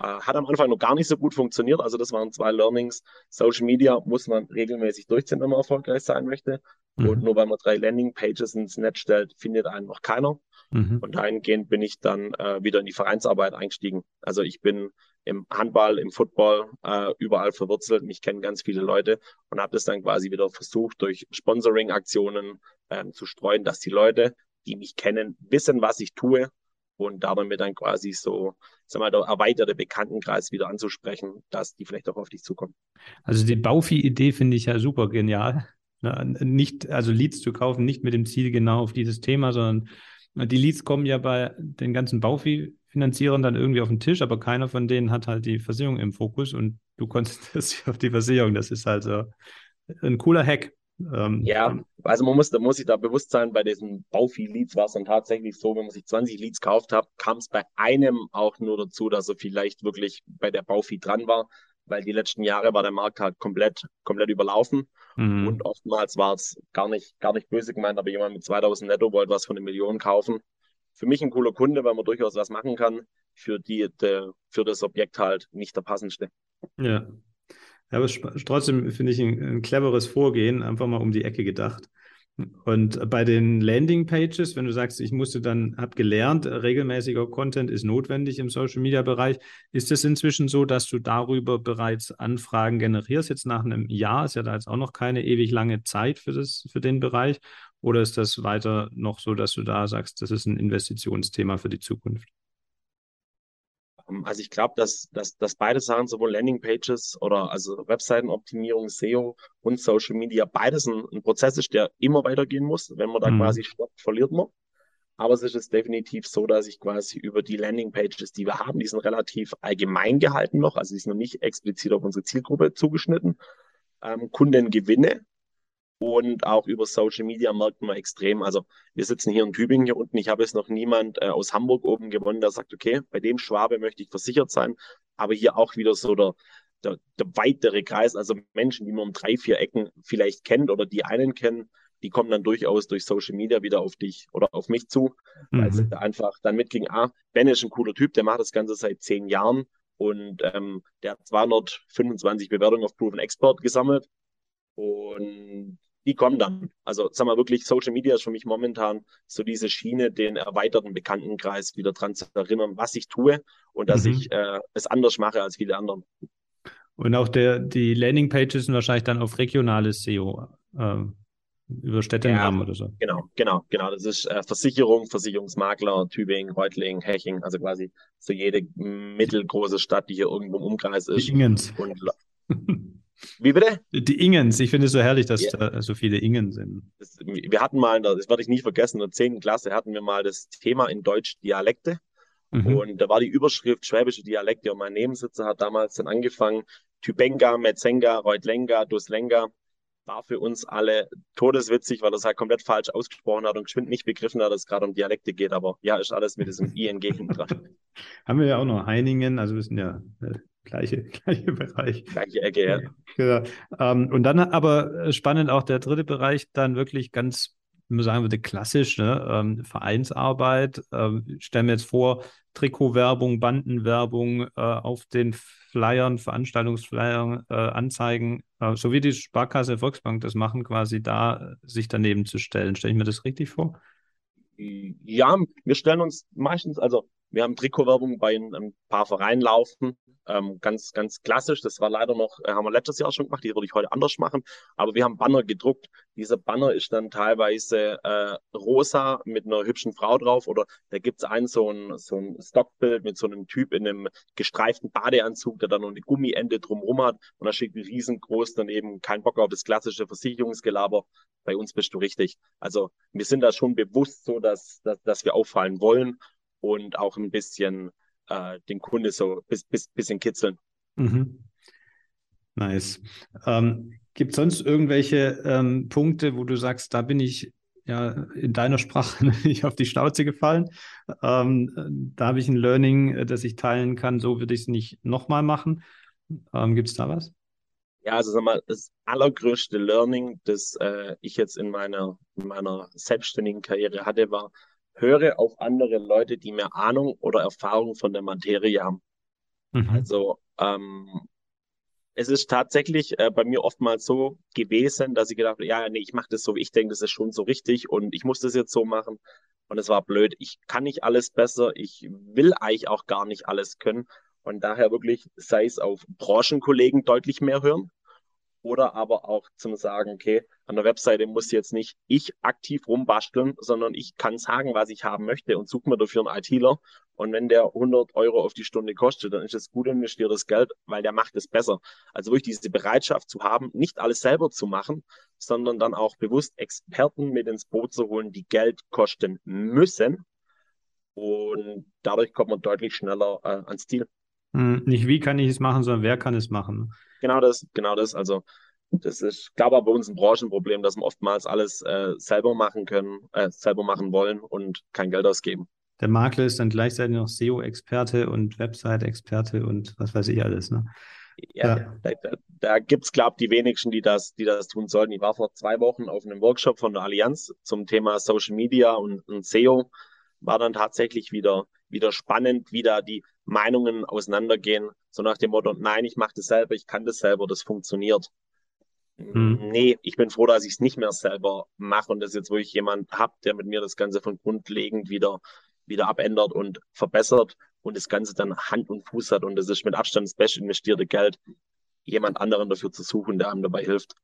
Speaker 2: Äh, hat am Anfang noch gar nicht so gut funktioniert. Also das waren zwei Learnings. Social Media muss man regelmäßig durchziehen, wenn man erfolgreich sein möchte. Mhm. Und nur weil man drei Landingpages ins Netz stellt, findet einen noch keiner. Mhm. Und dahingehend bin ich dann äh, wieder in die Vereinsarbeit eingestiegen. Also ich bin im Handball, im Football äh, überall verwurzelt. Mich kennen ganz viele Leute und habe das dann quasi wieder versucht, durch Sponsoring-Aktionen ähm, zu streuen, dass die Leute, die mich kennen, wissen, was ich tue und damit dann quasi so, sag mal, der erweiterte Bekanntenkreis wieder anzusprechen, dass die vielleicht auch auf dich zukommen.
Speaker 1: Also die Baufi-Idee finde ich ja super genial. Nicht, also Leads zu kaufen, nicht mit dem Ziel genau auf dieses Thema, sondern die Leads kommen ja bei den ganzen Baufinanzierern dann irgendwie auf den Tisch, aber keiner von denen hat halt die Versicherung im Fokus und du konzentrierst dich auf die Versicherung. Das ist halt so ein cooler Hack.
Speaker 2: Ähm, ja, also man muss, da muss sich da bewusst sein, bei diesen Baufi-Leads war es dann tatsächlich so, wenn man sich 20 Leads gekauft hat, kam es bei einem auch nur dazu, dass er vielleicht wirklich bei der Baufi dran war, weil die letzten Jahre war der Markt halt komplett, komplett überlaufen. Mhm. Und oftmals war es gar nicht, gar nicht böse gemeint, aber jemand mit 2000 Netto wollte was von eine Million kaufen. für mich ein cooler Kunde, weil man durchaus was machen kann, für die, de, für das Objekt halt nicht der passendste.
Speaker 1: Ja. Ja, aber trotzdem finde ich ein, ein cleveres Vorgehen, einfach mal um die Ecke gedacht. Und bei den Landing-Pages, wenn du sagst, ich musste dann, habe gelernt, regelmäßiger Content ist notwendig im Social-Media-Bereich, ist es inzwischen so, dass du darüber bereits Anfragen generierst? Jetzt nach einem Jahr ist ja da jetzt auch noch keine ewig lange Zeit für, das, für den Bereich. Oder ist das weiter noch so, dass du da sagst, das ist ein Investitionsthema für die Zukunft?
Speaker 2: Ähm, also ich glaube, dass, dass, dass beide Sachen, sowohl Landingpages oder also Webseitenoptimierung, SEO und Social Media, beides ein, ein Prozess ist, der immer weitergehen muss. Wenn man da mhm. quasi stoppt, verliert man. Aber es ist definitiv so, dass ich quasi über die Landingpages, die wir haben, die sind relativ allgemein gehalten noch, also die sind noch nicht explizit auf unsere Zielgruppe zugeschnitten, ähm, Kunden gewinne und auch über Social Media merkt man extrem. Also wir sitzen hier in Tübingen hier unten. Ich habe jetzt noch niemand äh, aus Hamburg oben gewonnen, der sagt, okay, bei dem Schwabe möchte ich versichert sein. Aber hier auch wieder so der, der, der weitere Kreis, also Menschen, die man um drei, vier Ecken vielleicht kennt oder die einen kennen, die kommen dann durchaus durch Social Media wieder auf dich oder auf mich zu, mhm. weil sie einfach dann mitging, ah, Ben ist ein cooler Typ, der macht das Ganze seit zehn Jahren und ähm, der hat 225 Bewertungen auf Proven Export gesammelt und die kommen dann. Also sag mal wirklich, Social Media ist für mich momentan so diese Schiene, den erweiterten Bekanntenkreis wieder dran zu erinnern, was ich tue und dass mhm. ich äh, es anders mache als viele anderen.
Speaker 1: Und auch der, die Landingpages sind wahrscheinlich dann auf regionales SEO, äh, über Städtenamen ja, oder so.
Speaker 2: Genau, genau, genau. Das ist äh, Versicherung, Versicherungsmakler, Tübingen, Reutling, Heching, also quasi so jede mittelgroße Stadt, die hier irgendwo im Umkreis ist.
Speaker 1: Ingens.
Speaker 2: Und, Wie bitte?
Speaker 1: Die Ingens. Ich finde es so herrlich, dass ja. da so viele Ingen sind.
Speaker 2: Das, wir hatten mal, das werde ich nie vergessen, in der 10. Klasse hatten wir mal das Thema in Deutsch Dialekte. Mhm. Und da war die Überschrift schwäbische Dialekte und mein Nebensitzer hat damals dann angefangen, Tübenga, Metzenga, Reutlenga, Duslenga. War für uns alle todeswitzig, weil er es halt komplett falsch ausgesprochen hat und geschwind nicht begriffen hat, dass es gerade um Dialekte geht. Aber ja, ist alles mit diesem ING hinten dran.
Speaker 1: Haben wir ja auch noch Heiningen, also wir sind ja äh, gleiche, gleiche Bereich.
Speaker 2: Gleiche Ecke, ja.
Speaker 1: Genau. Ähm, und dann aber spannend auch der dritte Bereich, dann wirklich ganz, wenn man sagen würde, klassisch, ne? Ähm, Vereinsarbeit. Ähm, stellen wir jetzt vor, Trikotwerbung, Bandenwerbung äh, auf den Flyern, Veranstaltungsflyern, äh, Anzeigen, äh, so wie die Sparkasse Volksbank das machen, quasi da sich daneben zu stellen. Stelle ich mir das richtig vor?
Speaker 2: Ja, wir stellen uns meistens, also wir haben Trikotwerbung bei ein paar Vereinen laufen, ähm, ganz, ganz klassisch. Das war leider noch, äh, haben wir letztes Jahr schon gemacht, die würde ich heute anders machen. Aber wir haben Banner gedruckt. Dieser Banner ist dann teilweise äh, rosa mit einer hübschen Frau drauf oder da gibt's einen so ein, so ein Stockbild mit so einem Typ in einem gestreiften Badeanzug, der dann noch eine Gummiende drumrum hat und da steht riesengroß daneben, kein Bock auf das klassische Versicherungsgelaber. Bei uns bist du richtig. Also wir sind da schon bewusst so, dass, dass, dass wir auffallen wollen und auch ein bisschen äh, den Kunde so bis, bis, bisschen kitzeln.
Speaker 1: Mhm. Nice. Ähm, Gibt es sonst irgendwelche ähm, Punkte, wo du sagst, da bin ich ja in deiner Sprache nicht auf die Schnauze gefallen? Ähm, da habe ich ein Learning, äh, das ich teilen kann, so würde ich es nicht nochmal machen. Ähm, Gibt es da was?
Speaker 2: Ja, also sag mal, das allergrößte Learning, das äh, ich jetzt in meiner, in meiner selbstständigen Karriere hatte, war, höre auf andere Leute, die mehr Ahnung oder Erfahrung von der Materie haben. Mhm. Also ähm, es ist tatsächlich äh, bei mir oftmals so gewesen, dass ich gedacht habe, ja, nee, ich mache das so, ich denke, das ist schon so richtig und ich muss das jetzt so machen. Und es war blöd. Ich kann nicht alles besser. Ich will eigentlich auch gar nicht alles können. Und daher wirklich, sei es auf Branchenkollegen deutlich mehr hören, oder aber auch zum sagen, okay, an der Webseite muss jetzt nicht ich aktiv rumbasteln, sondern ich kann sagen, was ich haben möchte und suche mir dafür einen ITler. Und wenn der 100 Euro auf die Stunde kostet, dann ist es gut investiertes Geld, weil der macht es besser. Also wirklich diese Bereitschaft zu haben, nicht alles selber zu machen, sondern dann auch bewusst Experten mit ins Boot zu holen, die Geld kosten müssen. Und dadurch kommt man deutlich schneller äh, ans Ziel.
Speaker 1: Hm, nicht wie kann ich es machen, sondern wer kann es machen.
Speaker 2: Genau das, genau das. Also das ist, glaube ich, bei uns ein Branchenproblem, dass wir oftmals alles äh, selber machen können, äh, selber machen wollen und kein Geld ausgeben.
Speaker 1: Der Makler ist dann gleichzeitig noch SEO-Experte und Website-Experte und was weiß ich alles, ne?
Speaker 2: Ja, ja. da, da, da gibt es, glaube ich, die wenigsten, die das, die das tun sollten. Ich war vor zwei Wochen auf einem Workshop von der Allianz zum Thema Social Media und, und SEO war dann tatsächlich wieder, wieder spannend, wie da die Meinungen auseinandergehen. So nach dem Motto, nein, ich mache das selber, ich kann das selber, das funktioniert. Hm. Nee, ich bin froh, dass ich es nicht mehr selber mache und dass jetzt, wo ich jemand habe, der mit mir das Ganze von grundlegend wieder, wieder abändert und verbessert und das Ganze dann Hand und Fuß hat. Und das ist mit Abstand das best investierte Geld, jemand anderen dafür zu suchen, der einem dabei hilft.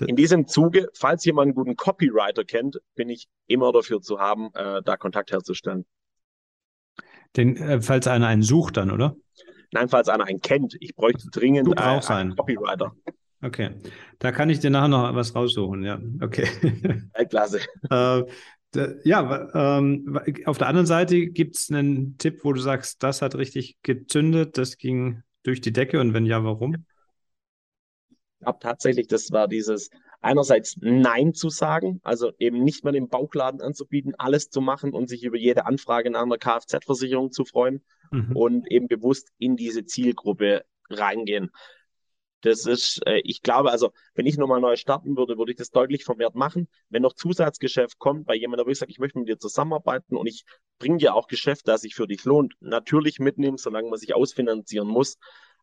Speaker 2: In diesem Zuge, falls jemand einen guten Copywriter kennt, bin ich immer dafür zu haben, äh, da Kontakt herzustellen.
Speaker 1: Den, äh, falls einer einen sucht dann, oder?
Speaker 2: Nein, falls einer einen kennt. Ich bräuchte dringend
Speaker 1: äh, einen einen Copywriter. Okay, da kann ich dir nachher noch was raussuchen, ja. Okay.
Speaker 2: Klasse.
Speaker 1: äh, ja, ähm, auf der anderen Seite gibt es einen Tipp, wo du sagst, das hat richtig gezündet, das ging durch die Decke und wenn ja, warum?
Speaker 2: Ich glaube tatsächlich, das war dieses einerseits Nein zu sagen, also eben nicht mehr den Bauchladen anzubieten, alles zu machen und sich über jede Anfrage nach einer Kfz-Versicherung zu freuen mhm. und eben bewusst in diese Zielgruppe reingehen. Das ist, äh, ich glaube, also wenn ich nochmal neu starten würde, würde ich das deutlich vermehrt machen. Wenn noch Zusatzgeschäft kommt bei jemandem, wo ich sage, ich möchte mit dir zusammenarbeiten und ich bringe dir auch Geschäft, das sich für dich lohnt, natürlich mitnehmen, solange man sich ausfinanzieren muss.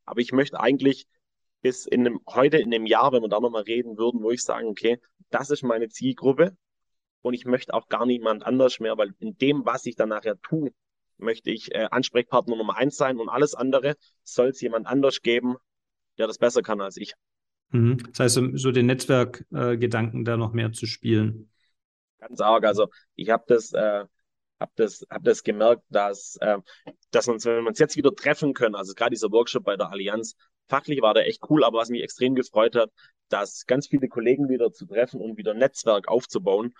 Speaker 2: Aber ich möchte eigentlich bis in einem, heute in einem Jahr, wenn wir da nochmal reden würden, wo ich sagen, okay, das ist meine Zielgruppe und ich möchte auch gar niemand anders mehr, weil in dem, was ich dann nachher tue, möchte ich äh, Ansprechpartner Nummer eins sein und alles andere soll es jemand anders geben, der das besser kann als ich.
Speaker 1: Mhm. Das heißt, so den Netzwerkgedanken äh, da noch mehr zu spielen.
Speaker 2: Ganz arg. Also ich habe das, äh, hab das, hab das gemerkt, dass, äh, dass uns, wenn wir uns jetzt wieder treffen können, also gerade dieser Workshop bei der Allianz, fachlich war der echt cool, aber was mich extrem gefreut hat, dass ganz viele Kollegen wieder zu treffen und wieder Netzwerk aufzubauen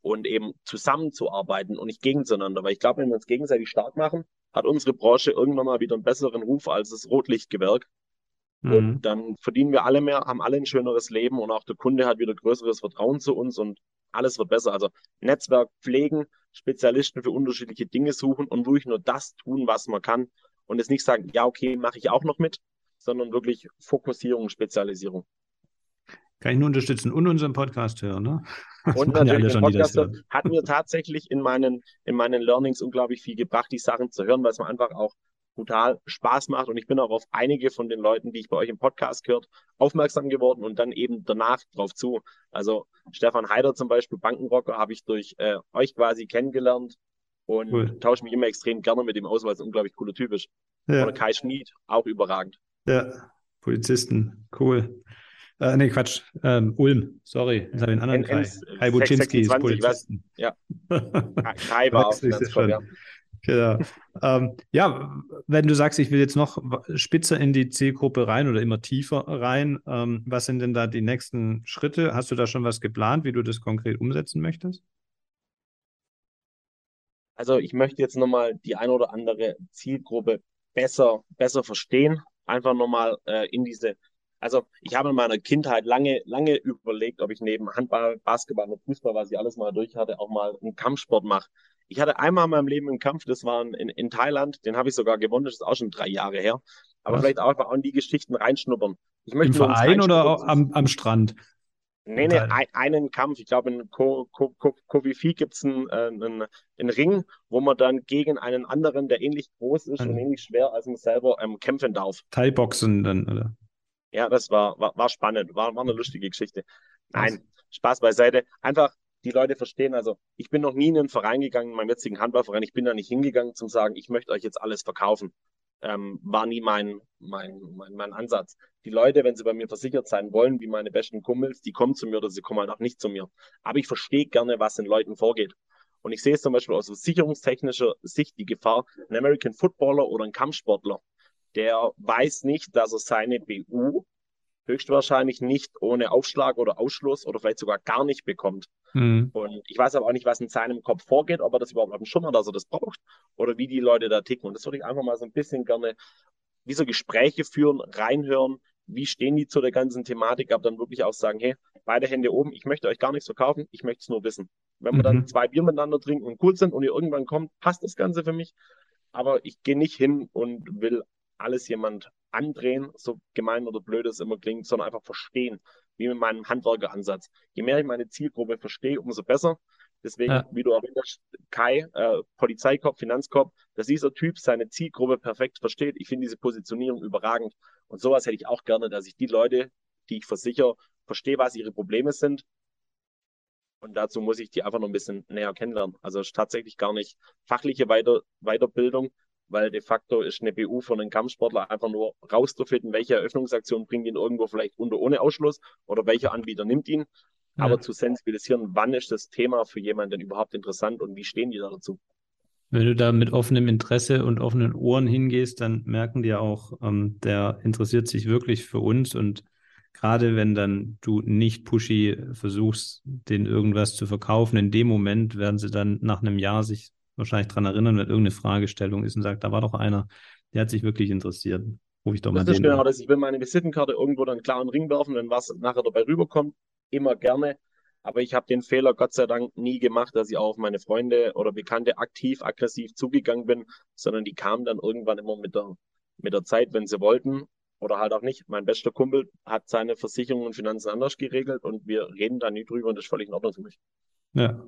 Speaker 2: und eben zusammenzuarbeiten und nicht gegeneinander. Weil ich glaube, wenn wir uns gegenseitig stark machen, hat unsere Branche irgendwann mal wieder einen besseren Ruf als das Rotlichtgewerk. Mhm. Und dann verdienen wir alle mehr, haben alle ein schöneres Leben und auch der Kunde hat wieder größeres Vertrauen zu uns und alles wird besser. Also Netzwerk pflegen, Spezialisten für unterschiedliche Dinge suchen und wirklich nur das tun, was man kann und es nicht sagen, ja, okay, mache ich auch noch mit, sondern wirklich Fokussierung, Spezialisierung.
Speaker 1: Kann ich nur unterstützen und unseren Podcast hören, ne?
Speaker 2: Das und natürlich ja Podcast hat mir tatsächlich in meinen, in meinen Learnings unglaublich viel gebracht, die Sachen zu hören, weil es mir einfach auch brutal Spaß macht. Und ich bin auch auf einige von den Leuten, die ich bei euch im Podcast gehört, aufmerksam geworden und dann eben danach drauf zu. Also Stefan Heider zum Beispiel, Bankenrocker, habe ich durch äh, euch quasi kennengelernt und cool. tausche mich immer extrem gerne mit dem aus, weil es unglaublich cooler Typ ist. Ja. Oder Kai Schmid, auch überragend.
Speaker 1: Ja, Polizisten, cool. Äh, nee, Quatsch. Ähm, Ulm, sorry. Das habe ich einen anderen Kai. Kai Buczynski ist Polizisten.
Speaker 2: Was? Ja. Kai war auch
Speaker 1: toll, ja. Genau. ähm, ja, wenn du sagst, ich will jetzt noch spitzer in die Zielgruppe rein oder immer tiefer rein, ähm, was sind denn da die nächsten Schritte? Hast du da schon was geplant, wie du das konkret umsetzen möchtest?
Speaker 2: Also ich möchte jetzt nochmal die ein oder andere Zielgruppe besser, besser verstehen. Einfach nochmal äh, in diese, also ich habe in meiner Kindheit lange, lange überlegt, ob ich neben Handball, Basketball und Fußball, was ich alles mal durch hatte, auch mal einen Kampfsport mache. Ich hatte einmal in meinem Leben einen Kampf, das war in, in Thailand, den habe ich sogar gewonnen, das ist auch schon drei Jahre her. Aber Was? vielleicht auch einfach in die Geschichten reinschnuppern.
Speaker 1: Ich möchte Im Verein oder am, am Strand?
Speaker 2: Nee, nee, ein, einen Kampf. Ich glaube, in Kovifi gibt es einen, äh, einen, einen, Ring, wo man dann gegen einen anderen, der ähnlich groß ist ein, und ähnlich schwer als man selber, ähm, kämpfen darf.
Speaker 1: Thai-Boxen dann, oder?
Speaker 2: Ja, das war, war, war spannend, war, war eine lustige Geschichte. Nein, Was? Spaß beiseite. Einfach die Leute verstehen. Also ich bin noch nie in einen Verein gegangen, in meinem jetzigen Handballverein. Ich bin da nicht hingegangen zum sagen, ich möchte euch jetzt alles verkaufen. Ähm, war nie mein, mein, mein, mein Ansatz. Die Leute, wenn sie bei mir versichert sein wollen, wie meine besten Kumpels, die kommen zu mir oder sie kommen halt auch nicht zu mir. Aber ich verstehe gerne, was in Leuten vorgeht. Und ich sehe es zum Beispiel aus sicherungstechnischer Sicht die Gefahr, ein American Footballer oder ein Kampfsportler, der weiß nicht, dass er seine BU höchstwahrscheinlich nicht ohne Aufschlag oder Ausschluss oder vielleicht sogar gar nicht bekommt. Mhm. Und ich weiß aber auch nicht, was in seinem Kopf vorgeht, ob er das überhaupt auf dem Schirm hat, dass er das braucht oder wie die Leute da ticken. Und das würde ich einfach mal so ein bisschen gerne, wie so Gespräche führen, reinhören, wie stehen die zu der ganzen Thematik, aber dann wirklich auch sagen, hey, beide Hände oben, ich möchte euch gar nichts verkaufen, ich möchte es nur wissen. Wenn wir mhm. dann zwei Bier miteinander trinken und cool sind und ihr irgendwann kommt, passt das Ganze für mich. Aber ich gehe nicht hin und will alles jemand andrehen, so gemein oder blöd es immer klingt, sondern einfach verstehen, wie mit meinem Handwerkeransatz. Je mehr ich meine Zielgruppe verstehe, umso besser. Deswegen, ja. wie du erwähnt hast, Kai, äh, Polizeikopf, Finanzkopf, dass dieser Typ seine Zielgruppe perfekt versteht. Ich finde diese Positionierung überragend. Und sowas hätte ich auch gerne, dass ich die Leute, die ich versichere, verstehe, was ihre Probleme sind. Und dazu muss ich die einfach noch ein bisschen näher kennenlernen. Also es ist tatsächlich gar nicht fachliche Weiter Weiterbildung, weil de facto ist eine BU für einen Kampfsportler einfach nur rauszufinden, welche Eröffnungsaktion bringt ihn irgendwo vielleicht unter ohne Ausschluss oder welcher Anbieter nimmt ihn. Ja. Aber zu sensibilisieren, wann ist das Thema für jemanden überhaupt interessant und wie stehen die da dazu?
Speaker 1: Wenn du da mit offenem Interesse und offenen Ohren hingehst, dann merken die auch, ähm, der interessiert sich wirklich für uns und gerade wenn dann du nicht pushy versuchst, den irgendwas zu verkaufen, in dem Moment werden sie dann nach einem Jahr sich wahrscheinlich dran erinnern, wenn irgendeine Fragestellung ist und sagt, da war doch einer, der hat sich wirklich interessiert.
Speaker 2: Ruf ich doch das mal ist den genau das. Ich will meine Visitenkarte irgendwo dann klar in den Ring werfen, wenn was nachher dabei rüberkommt, immer gerne. Aber ich habe den Fehler Gott sei Dank nie gemacht, dass ich auch auf meine Freunde oder Bekannte aktiv, aggressiv zugegangen bin, sondern die kamen dann irgendwann immer mit der, mit der Zeit, wenn sie wollten oder halt auch nicht. Mein bester Kumpel hat seine Versicherungen und Finanzen anders geregelt und wir reden da nie drüber und das ist völlig in Ordnung für mich.
Speaker 1: Ja.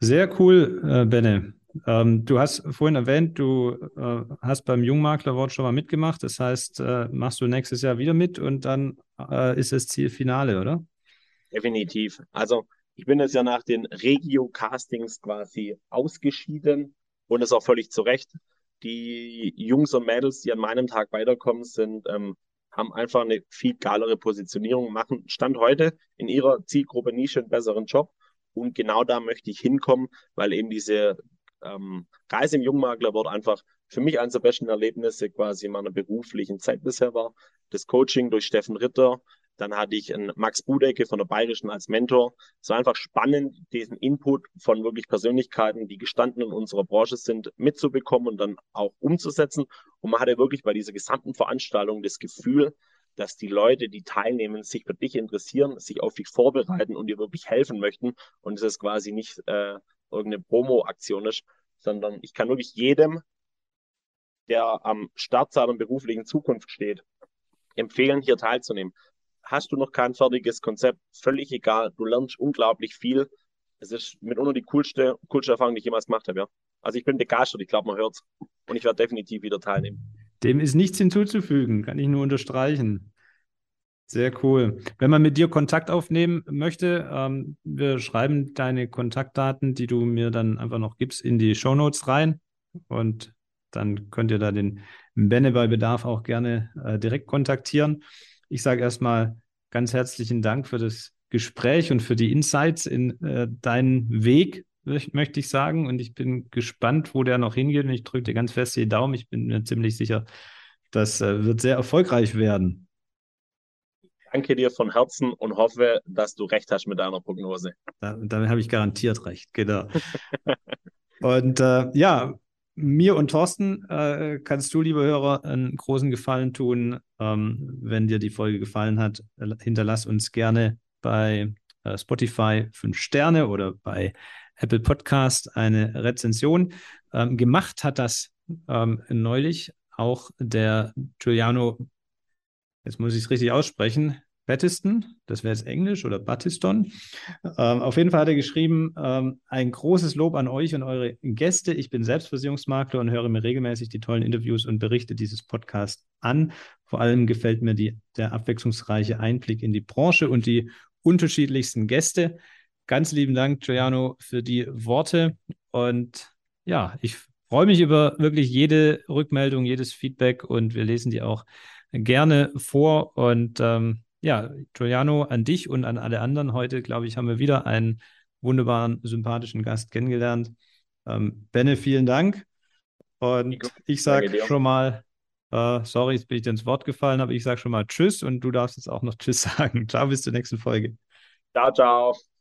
Speaker 1: Sehr cool, äh, Benne. Ähm, du hast vorhin erwähnt, du äh, hast beim Jungmakler Award schon mal mitgemacht. Das heißt, äh, machst du nächstes Jahr wieder mit und dann äh, ist es Zielfinale, oder?
Speaker 2: Definitiv. Also ich bin jetzt ja nach den Regio-Castings quasi ausgeschieden und das auch völlig zu Recht die Jungs und Mädels, die an meinem Tag weiterkommen, sind, ähm, haben einfach eine viel geilere Positionierung, machen Stand heute in ihrer Zielgruppe Nische einen besseren Job. Und genau da möchte ich hinkommen, weil eben diese ähm, Reise im Jungmakler wird einfach für mich eines der besten Erlebnisse quasi in meiner beruflichen Zeit bisher war. Das Coaching durch Steffen Ritter, dann hatte ich einen Max Budecke von der Bayerischen als Mentor. Es war einfach spannend, diesen Input von wirklich Persönlichkeiten, die gestanden in unserer Branche sind, mitzubekommen und dann auch umzusetzen. Und man hatte wirklich bei dieser gesamten Veranstaltung das Gefühl, dass die Leute, die teilnehmen, sich für dich interessieren, sich auf dich vorbereiten und dir wirklich helfen möchten. Und es ist quasi nicht äh, irgendeine Promo-Aktion ist, sondern ich kann wirklich jedem, der am Start seiner beruflichen Zukunft steht, empfehlen, hier teilzunehmen hast du noch kein fertiges Konzept, völlig egal. Du lernst unglaublich viel. Es ist mitunter die coolste, coolste Erfahrung, die ich jemals gemacht habe, ja. Also ich bin begeistert, ich glaube, man hört es. Und ich werde definitiv wieder teilnehmen.
Speaker 1: Dem ist nichts hinzuzufügen, kann ich nur unterstreichen. Sehr cool. Wenn man mit dir Kontakt aufnehmen möchte, ähm, wir schreiben deine Kontaktdaten, die du mir dann einfach noch gibst, in die Show Notes rein. Und dann könnt ihr da den Benne bei Bedarf auch gerne äh, direkt kontaktieren. Ich sage erstmal ganz herzlichen Dank für das Gespräch und für die Insights in äh, deinen Weg, möchte ich sagen. Und ich bin gespannt, wo der noch hingeht. Und ich drücke dir ganz fest die Daumen. Ich bin mir ziemlich sicher, das äh, wird sehr erfolgreich werden.
Speaker 2: Danke dir von Herzen und hoffe, dass du recht hast mit deiner Prognose.
Speaker 1: Da, damit habe ich garantiert recht, genau. und äh, ja, mir und Thorsten äh, kannst du, liebe Hörer, einen großen Gefallen tun. Ähm, wenn dir die Folge gefallen hat, hinterlass uns gerne bei äh, Spotify fünf Sterne oder bei Apple Podcast eine Rezension. Ähm, gemacht hat das ähm, neulich auch der Giuliano, jetzt muss ich es richtig aussprechen, Battiston, das wäre jetzt Englisch oder Battiston. Ähm, auf jeden Fall hat er geschrieben, ähm, ein großes Lob an euch und eure Gäste. Ich bin Selbstversicherungsmakler und höre mir regelmäßig die tollen Interviews und Berichte dieses Podcasts an. Vor allem gefällt mir die, der abwechslungsreiche Einblick in die Branche und die unterschiedlichsten Gäste. Ganz lieben Dank, Giuliano, für die Worte. Und ja, ich freue mich über wirklich jede Rückmeldung, jedes Feedback und wir lesen die auch gerne vor. Und ähm, ja, Giuliano, an dich und an alle anderen heute, glaube ich, haben wir wieder einen wunderbaren, sympathischen Gast kennengelernt. Ähm, Benne, vielen Dank. Und ich sage schon mal, äh, sorry, jetzt bin ich dir ins Wort gefallen, aber ich sage schon mal Tschüss und du darfst jetzt auch noch Tschüss sagen. Ciao, bis zur nächsten Folge.
Speaker 2: Ciao, ciao.